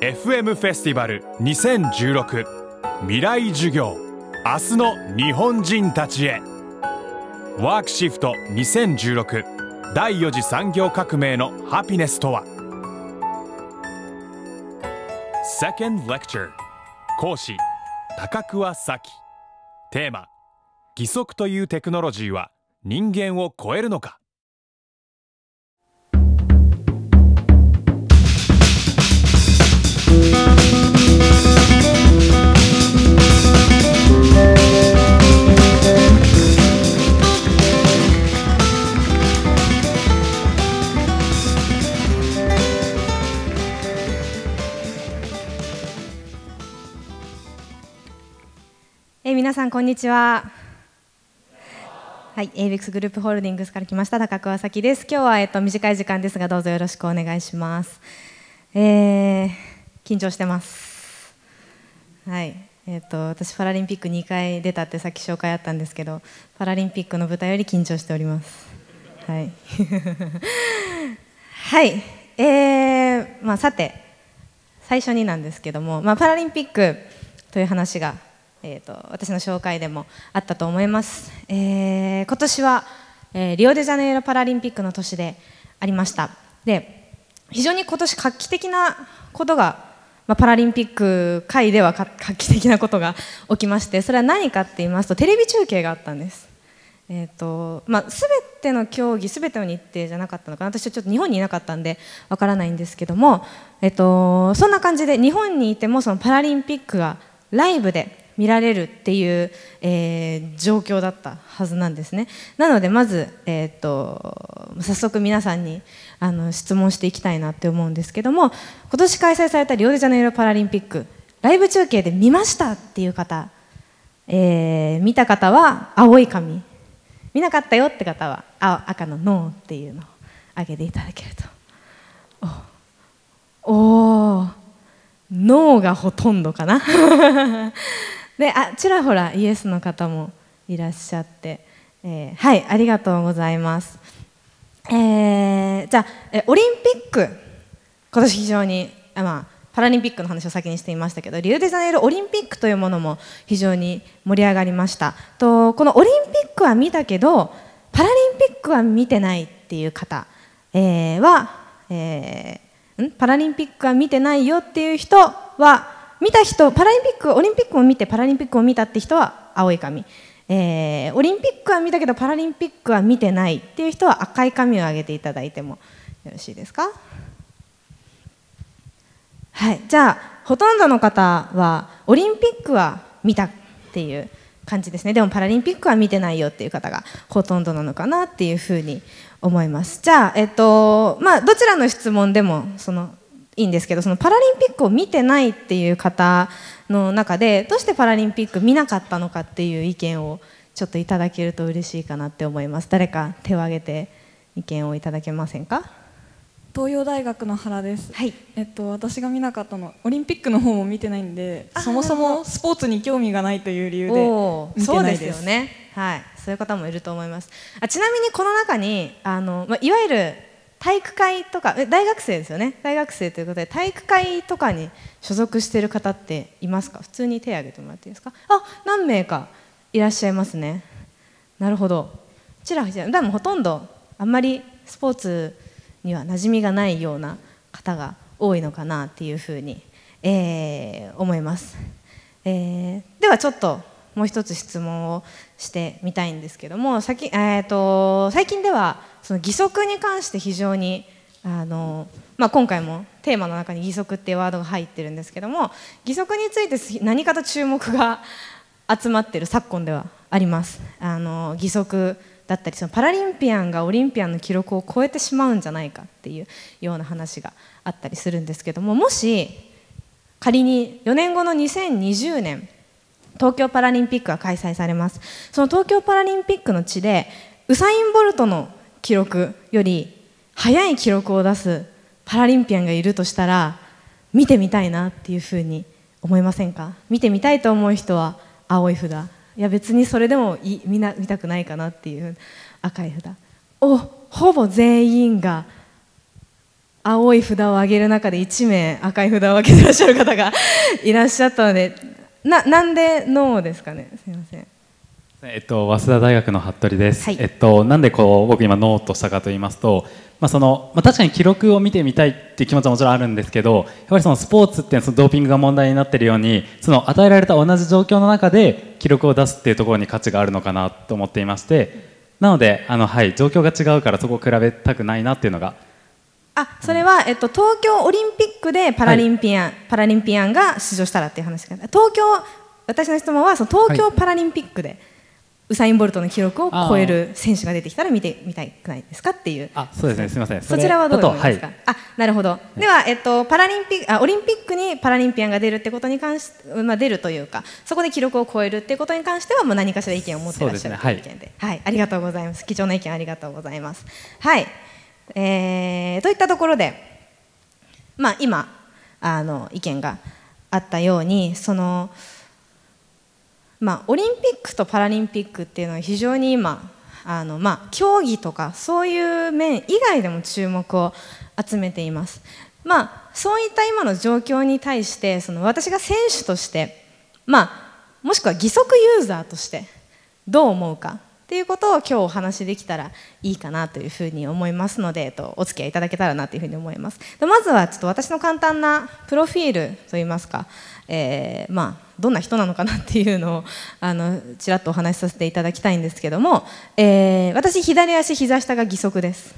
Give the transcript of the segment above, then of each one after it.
FM フェスティバル2016未来授業。明日の日本人たちへ。ワークシフト2016第4次産業革命のハピネスとは。Second Lecture 講師。高桑咲テーマ。義足というテクノロジーは人間を超えるのか。皆さんこんにちは。はい、エイベックスグループホールディングスから来ました高桑咲です。今日はえっと短い時間ですがどうぞよろしくお願いします。えー緊張してます。はい、えっと私パラリンピック2回出たってさっき紹介あったんですけど、パラリンピックの舞台より緊張しております。はい。はい、えーまあさて最初になんですけども、まあパラリンピックという話がえー、と私の紹介でもあったと思います、えー今年は、えーリオデジャネイロパラリンピックの年でありました。で非常に今年画期的なことが、まあ、パラリンピック界では画期的なことが起きましてそれは何かって言いますとテレビ中継があったんです。えーとまあ、全ての競技、全ての日程じゃなかったのかな、私はちょっと日本にいなかったんでわからないんですけども、えー、とそんな感じで日本にいてもそのパラリンピックがライブで見られるっていう、えー状況だったはずなんですね。なのでまず、えー、と早速皆さんにあの質問していきたいなって思うんですけども今年開催されたリオデジャネイロパラリンピックライブ中継で見ましたっていう方、えー見た方は青い紙見なかったよって方は青赤のノーっていうのを上げていただけると。おおー。ノーがほとんどかな。であちらほらイエスの方もいらっしゃって、えーはいありがとうございます、えーじゃあえオリンピック今年非常にあまあパラリンピックの話を先にしていましたけどリオデジャネイロオリンピックというものも非常に盛り上がりました。とこのオリンピックは見たけどパラリンピックは見てないっていう方、えーは、えーん？パラリンピックは見てないよっていう人は見た人パラリンピックオリンピックを見てパラリンピックを見たって人は青い紙、えーオリンピックは見たけどパラリンピックは見てないっていう人は赤い紙を上げていただいてもよろしいですか？はい、じゃあほとんどの方はオリンピックは見たっていう感じですね。でもパラリンピックは見てないよっていう方がほとんどなのかなっていうふうに思います。じゃあえっとまあどちらの質問でもそのいいんですけどそのパラリンピックを見てないっていう方の中でどうしてパラリンピック見なかったのかっていう意見をちょっといただけると嬉しいかなって思います。誰か手を挙げて意見をいただけませんか？東洋大学の原です、はい。えっと、私が見なかったのオリンピックの方も見てないんでそもそもスポーツに興味がないという理由で見てそうでないですすよね。はい。そういう方もいると思います。あちなみにこの中にあの、まあ、いわゆる体育会とか大学生ですよね？大学生ということで体育会とかに所属している方っていますか？普通に手を挙げてもらっていいですか？あ何名かいらっしゃいますね。なるほど。ちらほらでもほとんどあんまりスポーツには馴染みがないような方が多いのかなっていうふうに、えー思います、えーではちょっともう一つ質問をしてみたいんですけども先、えー、と最近ではその義足に関して非常にあの、まあ、今回もテーマの中に義足っていうワードが入ってるんですけども義足について何かと注目が 集まっている昨今ではあります。あの義足だったりそのパラリンピアンがオリンピアンの記録を超えてしまうんじゃないかっていうような話があったりするんですけどももし仮に4年後の2020年東京パラリンピックが開催されます。その東京パラリンピックの地でウサイン・ボルトの記録より速い記録を出すパラリンピアンがいるとしたら見てみたいなっていうふうに思いませんか？見てみたいと思う人は青い札。いや別にそれでもい見な見たくないかなっていう赤い札。おほぼ全員が青い札を上げる中で1名赤い札を上げてらっしゃる方がいらっしゃったのでななんでノーですかね？すみません。えっと、早稲田大学の服部です、はい。えっと、なんでこう僕今ノーとしたかと言いますと、まあそのまあ、確かに記録を見てみたいっていう気持ちはもちろんあるんですけどやっぱりそのスポーツってそのドーピングが問題になっているようにその与えられた同じ状況の中で記録を出すっていうところに価値があるのかなと思っていましてなのであの、はい、状況が違うからそこを比べたくないなっていうのが。あそれは、えっと、東京オリンピックでパラリンピアン、パラリンピアンが出場したらっていう話が東京私の質問はその東京パラリンピックで、ウサイン・ボルトの記録を超える選手が出てきたら見てみたくないですかっていう。あそうですね。すみません。そちらはどう思いますか、はい。あなるほど、では、えっと、パラリンピックあオリンピックにパラリンピアンが出るってことに関し、まあ、出るというかそこで記録を超えるってことに関してはもう何かしら意見を持ってらっしゃるという意見で。はい、ありがとうございます。貴重な意見ありがとうございます。はい、えー、といったところでまあ、今あの意見があったようにその、まあ、オリンピックとパラリンピックっていうのは非常に今あの、まあ、競技とかそういう面以外でも注目を集めています。まあ、そういった今の状況に対してその私が選手として、まあ、もしくは義足ユーザーとしてどう思うかっていうことを今日お話しできたらいいかなというふうに思いますので、えっと、お付き合いいただけたらなというふうに思います。でまずはちょっと私の簡単なプロフィールといいますか、えーまあ、どんな人なのかなっていうのをあのちらっとお話しさせていただきたいんですけども、えー私左足膝下が義足です。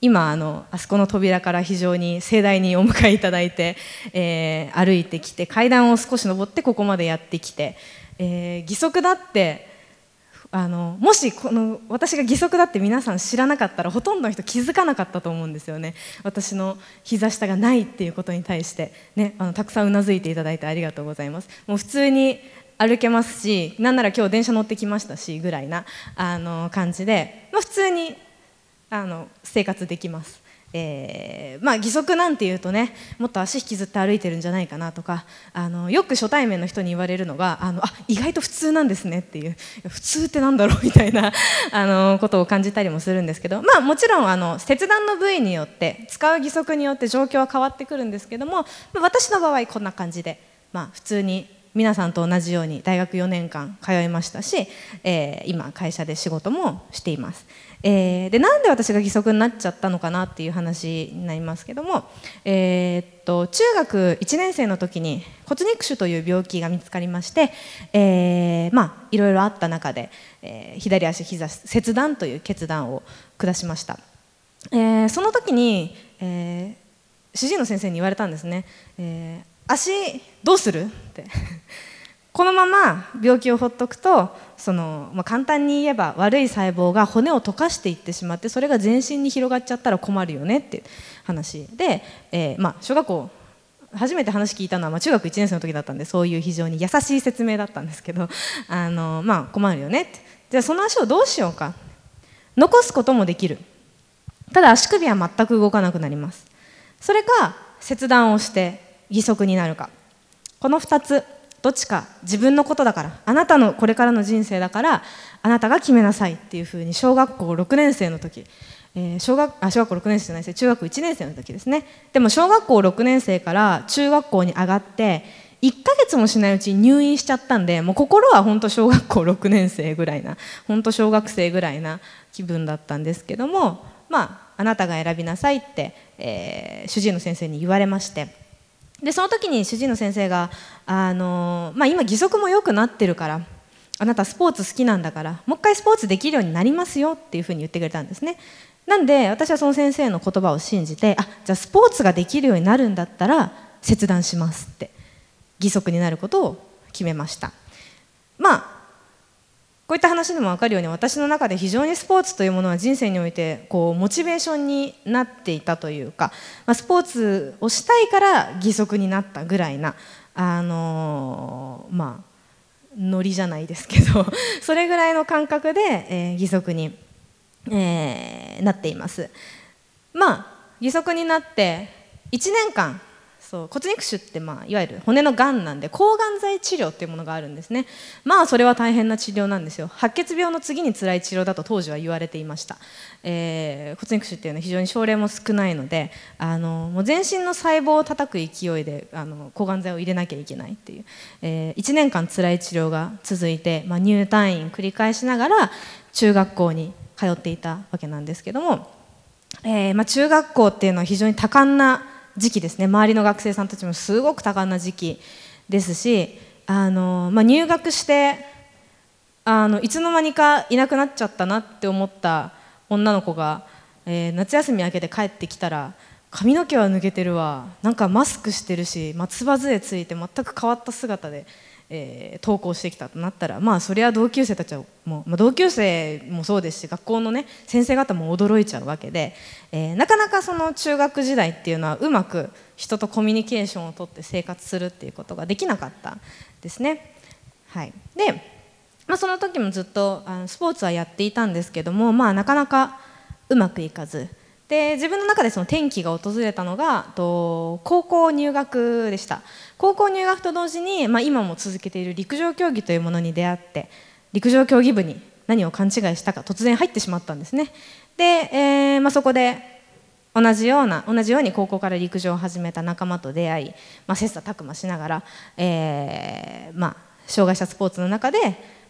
今あのあそこの扉から非常に盛大にお迎えいただいて、えー歩いてきて階段を少し登ってここまでやってきて、え義足だってあのもしこの私が義足だって皆さん知らなかったらほとんどの人気づかなかったと思うんですよね私の膝下がないっていうことに対して、ね、あのたくさんうなずいていただいてありがとうございますもう普通に歩けますしなんなら今日電車乗ってきましたしぐらいなあの感じで、まあ、普通にあの生活できます。えーまあ、義足なんていうとねもっと足引きずって歩いてるんじゃないかなとかあのよく初対面の人に言われるのがあのあ意外と普通なんですねっていう普通ってなんだろうみたいな あのことを感じたりもするんですけど、まあ、もちろんあの切断の部位によって使う義足によって状況は変わってくるんですけども、まあ私の場合こんな感じで、まあ、普通に皆さんと同じように大学4年間通いましたし、えー今会社で仕事もしています。えーでなんで私が義足になっちゃったのかなっていう話になりますけども、えーっと中学1年生の時に骨肉腫という病気が見つかりまして、えーまあいろいろあった中で、えー左足膝切断という決断を下しました。えーその時に、えー主治医の先生に言われたんですね、えー足どうする？って。このまま病気をほっとくとその、まあ、簡単に言えば悪い細胞が骨を溶かしていってしまってそれが全身に広がっちゃったら困るよねって話。で、えーまあ、小学校初めて話聞いたのは、まあ、中学1年生の時だったんでそういう非常に優しい説明だったんですけど あの、まあ、困るよねって。じゃあその足をどうしようか。残すこともできる。ただ足首は全く動かなくなります。それか切断をして義足になるか。この2つ。どっちか自分のことだからあなたのこれからの人生だからあなたが決めなさいっていうふうに小学校6年生の時、えー小学あ小学校6年生じゃないですよ中学1年生の時ですね。でも小学校6年生から中学校に上がって1ヶ月もしないうちに入院しちゃったんでもう心は本当小学校6年生ぐらいな本当小学生ぐらいな気分だったんですけどもまああなたが選びなさいって、えー主治医の先生に言われましてでその時に主治医の先生が、あのまあ、今義足も良くなってるからあなたスポーツ好きなんだからもう一回スポーツできるようになりますよっていうふうに言ってくれたんですね。なんで私はその先生の言葉を信じてあじゃあスポーツができるようになるんだったら切断しますって義足になることを決めました。まあこういった話でも分かるように私の中で非常にスポーツというものは人生においてこうモチベーションになっていたというか、まあ、スポーツをしたいから義足になったぐらいなあのーまあノリじゃないですけど それぐらいの感覚で、えー義足に、えーなっています。まあ義足になって1年間そう骨肉腫って、まあ、いわゆる骨のがんなんで抗がん剤治療っていうものがあるんですね。まあそれは大変な治療なんですよ。白血病の次に辛い治療だと当時は言われていました、えー骨肉腫っていうのは非常に症例も少ないのであのもう全身の細胞を叩く勢いであの抗がん剤を入れなきゃいけないっていう、え1年間辛い治療が続いて、まあ、入退院繰り返しながら中学校に通っていたわけなんですけどもえーまあ、中学校っていうのは非常に多感な時期ですね。周りの学生さんたちもすごく多感な時期ですしあの、まあ、入学してあのいつの間にかいなくなっちゃったなって思った女の子が、えー夏休み明けて帰ってきたら髪の毛は抜けてるわ。なんかマスクしてるし松葉杖ついて全く変わった姿で、えー登校してきたとなったらまあそりゃ同級生たちはもう、まあ、同級生もそうですし学校のね先生方も驚いちゃうわけで、えーなかなかその中学時代っていうのはうまく人とコミュニケーションをとって生活するっていうことができなかったですね。はい、でまあ、その時もずっとあのスポーツはやっていたんですけども、まあ、なかなかうまくいかずで自分の中でその転機が訪れたのがと高校入学でした。高校入学と同時に、まあ、今も続けている陸上競技というものに出会って陸上競技部に何を勘違いしたか突然入ってしまったんですね。で、えーまあ、そこで同じような同じように高校から陸上を始めた仲間と出会い、まあ、切磋琢磨しながら、えーまあ、障害者スポーツの中で、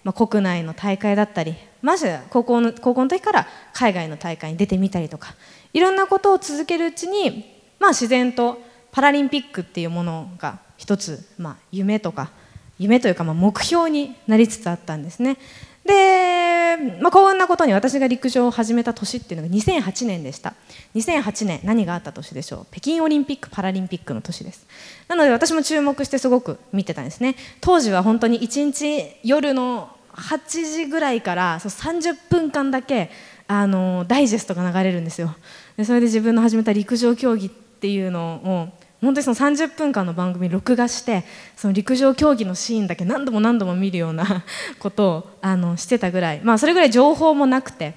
まあ、国内の大会だったりまず高校の高校の時から海外の大会に出てみたりとかいろんなことを続けるうちに、まあ、自然とパラリンピックっていうものが一つ、まあ、夢とか夢というかまあ目標になりつつあったんですね。で、まあ、こんなことに私が陸上を始めた年っていうのが2008年でした。2008年何があった年でしょう？北京オリンピック・パラリンピックの年です。なので私も注目してすごく見てたんですね。当時は本当に1日夜の8時ぐらいからそう30分間だけあのダイジェストが流れるんですよ。でそれで自分の始めた陸上競技っていうのを本当にその30分間の番組録画してその陸上競技のシーンだけ何度も何度も見るような ことをあのしてたぐらい、まあ、それぐらい情報もなくて。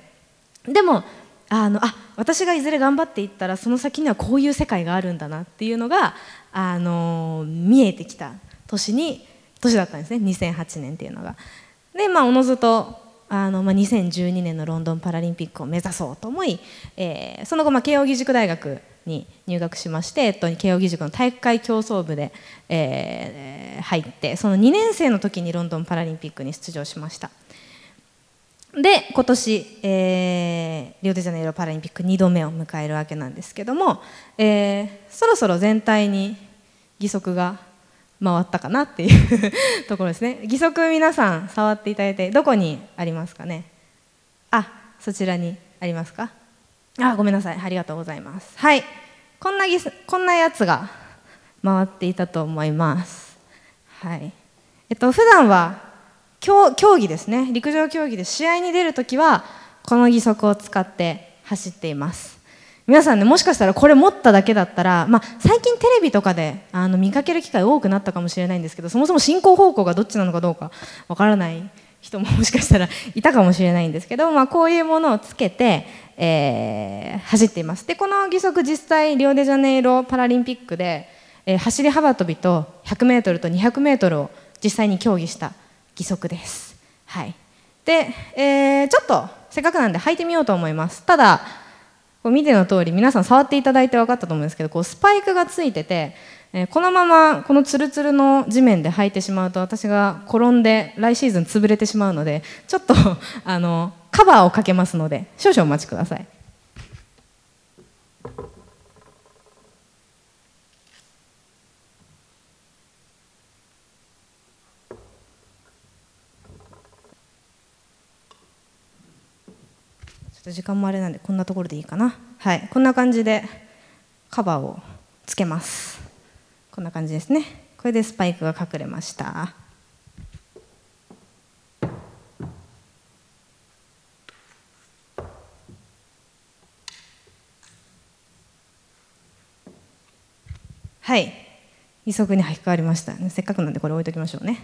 でもあのあ私がいずれ頑張っていったらその先にはこういう世界があるんだなっていうのがあの見えてきた年に年だったんですね。2008年っていうのが。でまあおのずとあの、まあ、2012年のロンドンパラリンピックを目指そうと思い、えーその後、まあ、慶應義塾大学に入学しまして、えっと、慶應義塾の体育会競争部で、えー入ってその2年生の時にロンドンパラリンピックに出場しました。で今年、えーリオデジャネイロパラリンピック2度目を迎えるわけなんですけども、えーそろそろ全体に義足が回ったかなっていうところですね。義足皆さん触っていただいてどこにありますかね？あそちらにありますか？あごめんなさい。ありがとうございます。はい。こんな義足こんなやつが回っていたと思います。はい。えっと普段は競競技ですね。陸上競技で試合に出るときはこの義足を使って走っています。皆さんねもしかしたらこれ持っただけだったら、まあ、最近テレビとかであの見かける機会多くなったかもしれないんですけどそもそも進行方向がどっちなのかどうかわからない人ももしかしたらいたかもしれないんですけど、まあ、こういうものをつけて、えー走っていますでこの義足実際リオデジャネイロパラリンピックで、えー走り幅跳びと 100m と 200m を実際に競技した義足です。はい、で、えーちょっとせっかくなんで履いてみようと思います。ただこう見ての通り皆さん触っていただいて分かったと思うんですけどこうスパイクがついてて、えーこのままこのツルツルの地面で履いてしまうと私が転んで来シーズン潰れてしまうのでちょっとあのカバーをかけますので少々お待ちください。と時間もあれなんでこんなところでいいかな。はい。こんな感じでカバーをつけます。こんな感じですね。これでスパイクが隠れました。はい。義足に履き替わりました。せっかくなんでこれ置いときましょうね。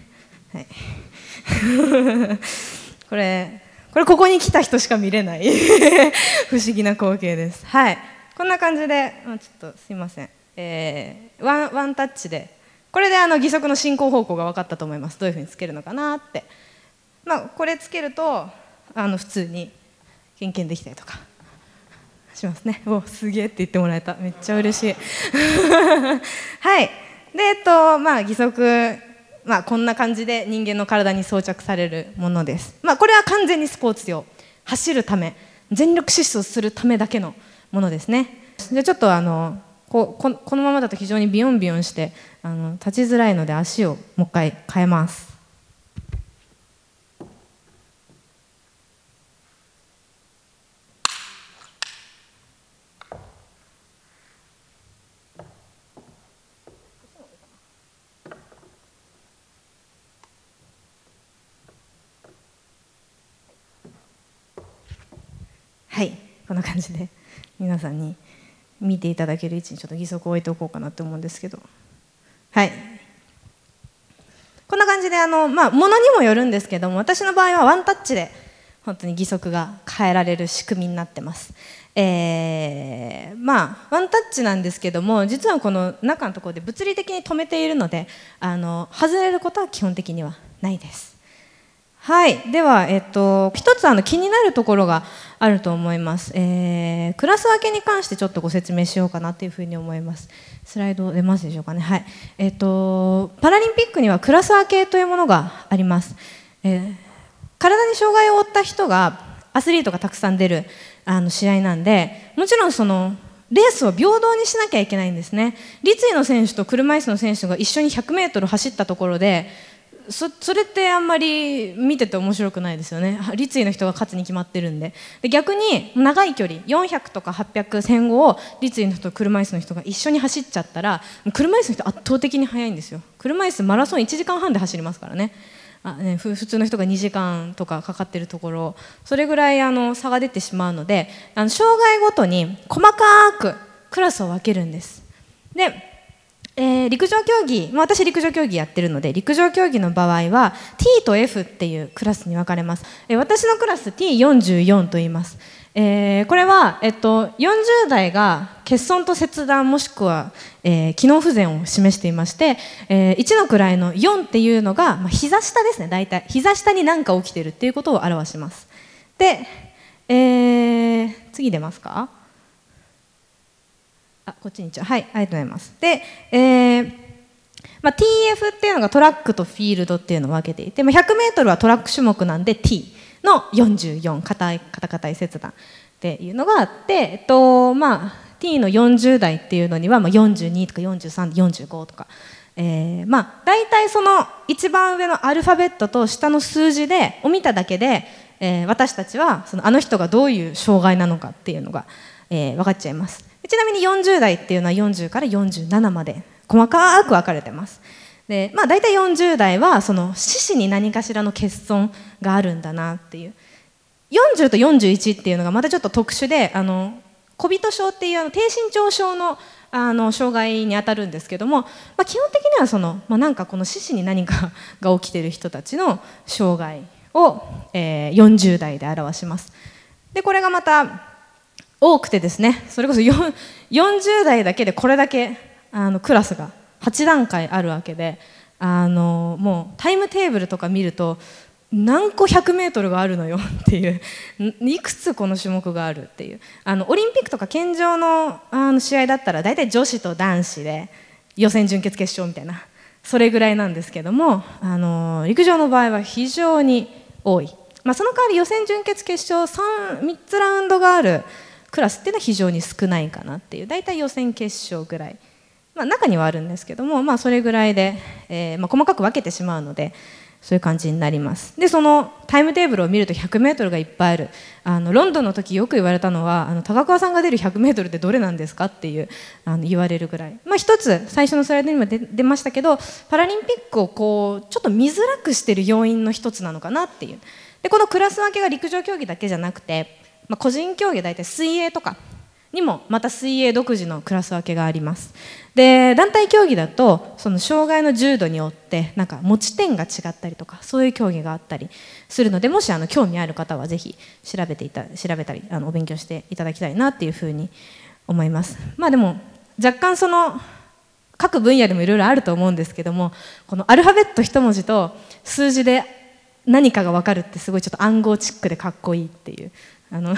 はい。これこれここに来た人しか見れない。不思議な光景です。はい。こんな感じで、まあ、ちょっとすいません。えーワンワンタッチで。これであの義足の進行方向が分かったと思います。どういうふうにつけるのかなって、まあ、これつけるとあの普通にケンケンできたりとか。しますね。おすげえって言ってもらえた。めっちゃ嬉しい。はい。でえっとまあ義足まあこんな感じで人間の体に装着されるものです。まあこれは完全にスポーツ用。走るため。全力疾走するためだけのものですね。じゃあちょっとあのこここのままだと非常にビヨンビヨンしてあの立ちづらいので足をもう一回変えますはいこんな感じで皆さんに見ていただける位置にちょっと義足を置いておこうかなと思うんですけど。はい。こんな感じであの、まあ、ものにもよるんですけども私の場合はワンタッチで本当に義足が変えられる仕組みになってます。えーまあワンタッチなんですけども実はこの中のところで物理的に止めているのであの外れることは基本的にはないです。はい、では、えっと、一つあの気になるところがあると思います、えークラス分けに関してちょっとご説明しようかなというふうに思います。スライド出ますでしょうかね、はい。えっと、パラリンピックにはクラス分けというものがあります、えー体に障害を負った人がアスリートがたくさん出るあの試合なんでもちろんそのレースを平等にしなきゃいけないんですね。立位の選手と車椅子の選手が一緒に 100m 走ったところでそそれってあんまり見てて面白くないですよね。立位の人が勝つに決まってるんで。で逆に長い距離400とか800100を立位の人と車椅子の人が一緒に走っちゃったら車椅子の人圧倒的に速いんですよ。車椅子マラソン1時間半で走りますからね。あね普通の人が2時間とかかかってるところ。それぐらいあの差が出てしまうのであの障害ごとに細かくクラスを分けるんです。でえー陸上競技、まあ、私陸上競技やってるので陸上競技の場合は T と F っていうクラスに分かれます、えー私のクラス T44 と言います、えーこれは、えっと、40代が欠損と切断もしくは、え機能不全を示していまして、えー1の位の4っていうのが、まあ、膝下ですね大体。膝下に何か起きてるっていうことを表します。で、え次出ますか？あこっちに一応はいありがとうございます。で、えーまあ、TF っていうのがトラックとフィールドっていうのを分けていて、まあ、100m はトラック種目なんで T の44硬い硬硬い切断っていうのがあって、えっとまあ、T の40代っていうのには、まあ、42とか4345とか、えーまあ、大体その一番上のアルファベットと下の数字でを見ただけで、えー私たちはそのあの人がどういう障害なのかっていうのが、えー分かっちゃいます。ちなみに40代っていうのは40から47まで細かく分かれてます。で、まあ、大体40代はその四肢に何かしらの欠損があるんだなっていう。40と41っていうのがまたちょっと特殊であの小人症っていうあの低身長症のあの障害にあたるんですけども、まあ、基本的にはその、まあ、なんかこの四肢に何かが起きてる人たちの障害を、えー40代で表します。でこれがまた多くてですねそれこそ40代だけでこれだけあのクラスが8段階あるわけであのもうタイムテーブルとか見ると何個100メートルがあるのよっていういくつこの種目があるっていう。あのオリンピックとか健常のあの試合だったら大体女子と男子で予選準決決勝みたいなそれぐらいなんですけどもあの陸上の場合は非常に多い、まあ、その代わり予選準決決勝 3, 3つラウンドがあるクラスっていうのは非常に少ないかなっていう大体予選決勝ぐらい、まあ、中にはあるんですけども、まあ、それぐらいで、えーまあ、細かく分けてしまうのでそういう感じになります。でそのタイムテーブルを見ると 100m がいっぱいある。あのロンドンの時よく言われたのはあの高桑さんが出る 100m ってどれなんですかっていうあの言われるぐらい、まあ、一つ最初のスライドにも出ましたけどパラリンピックをこうちょっと見づらくしてる要因の一つなのかなっていう。でこのクラス分けが陸上競技だけじゃなくて、まあ、個人競技大体水泳とかにもまた水泳独自のクラス分けがあります。で団体競技だとその障害の重度によってなんか持ち点が違ったりとかそういう競技があったりするのでもしあの興味ある方はぜひ調べていた調べたりあのお勉強していただきたいなっていうふうに思います。まあでも若干その各分野でもいろいろあると思うんですけどもこのアルファベット一文字と数字で何かが分かるってすごいちょっと暗号チックでかっこいいっていうあの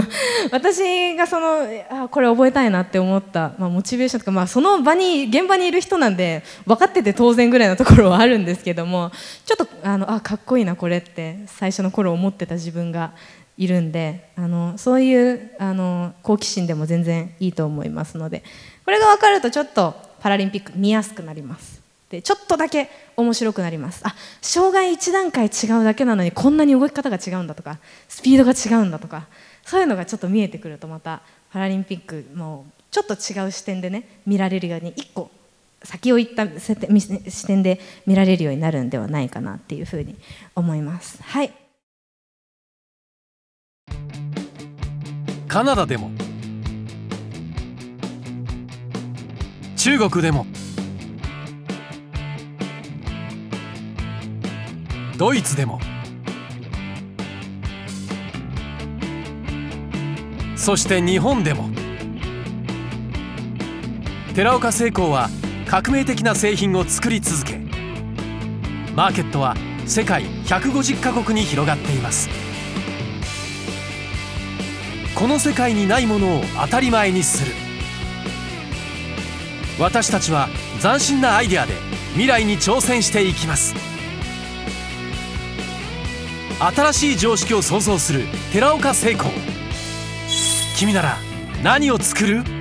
私がそのあこれ覚えたいなって思った、まあ、モチベーションとか、まあ、その場に現場にいる人なんで分かってて当然ぐらいのところはあるんですけどもちょっとあのあかっこいいなこれって最初の頃思ってた自分がいるんであのそういうあの好奇心でも全然いいと思いますのでこれが分かるとちょっとパラリンピック見やすくなります。でちょっとだけ面白くなります。あ障害1段階違うだけなのにこんなに動き方が違うんだとかスピードが違うんだとかそういうのがちょっと見えてくるとまたパラリンピックもちょっと違う視点でね見られるように1個先を行った視点で見られるようになるんではないかなっていうふうに思います。はい。カナダでも。中国でも。ドイツでも。そして日本でも。寺岡製鋼は革命的な製品を作り続けマーケットは世界150カ国に広がっています。この世界にないものを当たり前にする。私たちは斬新なアイデアで未来に挑戦していきます。新しい常識を創造する寺岡成功君なら何を作る？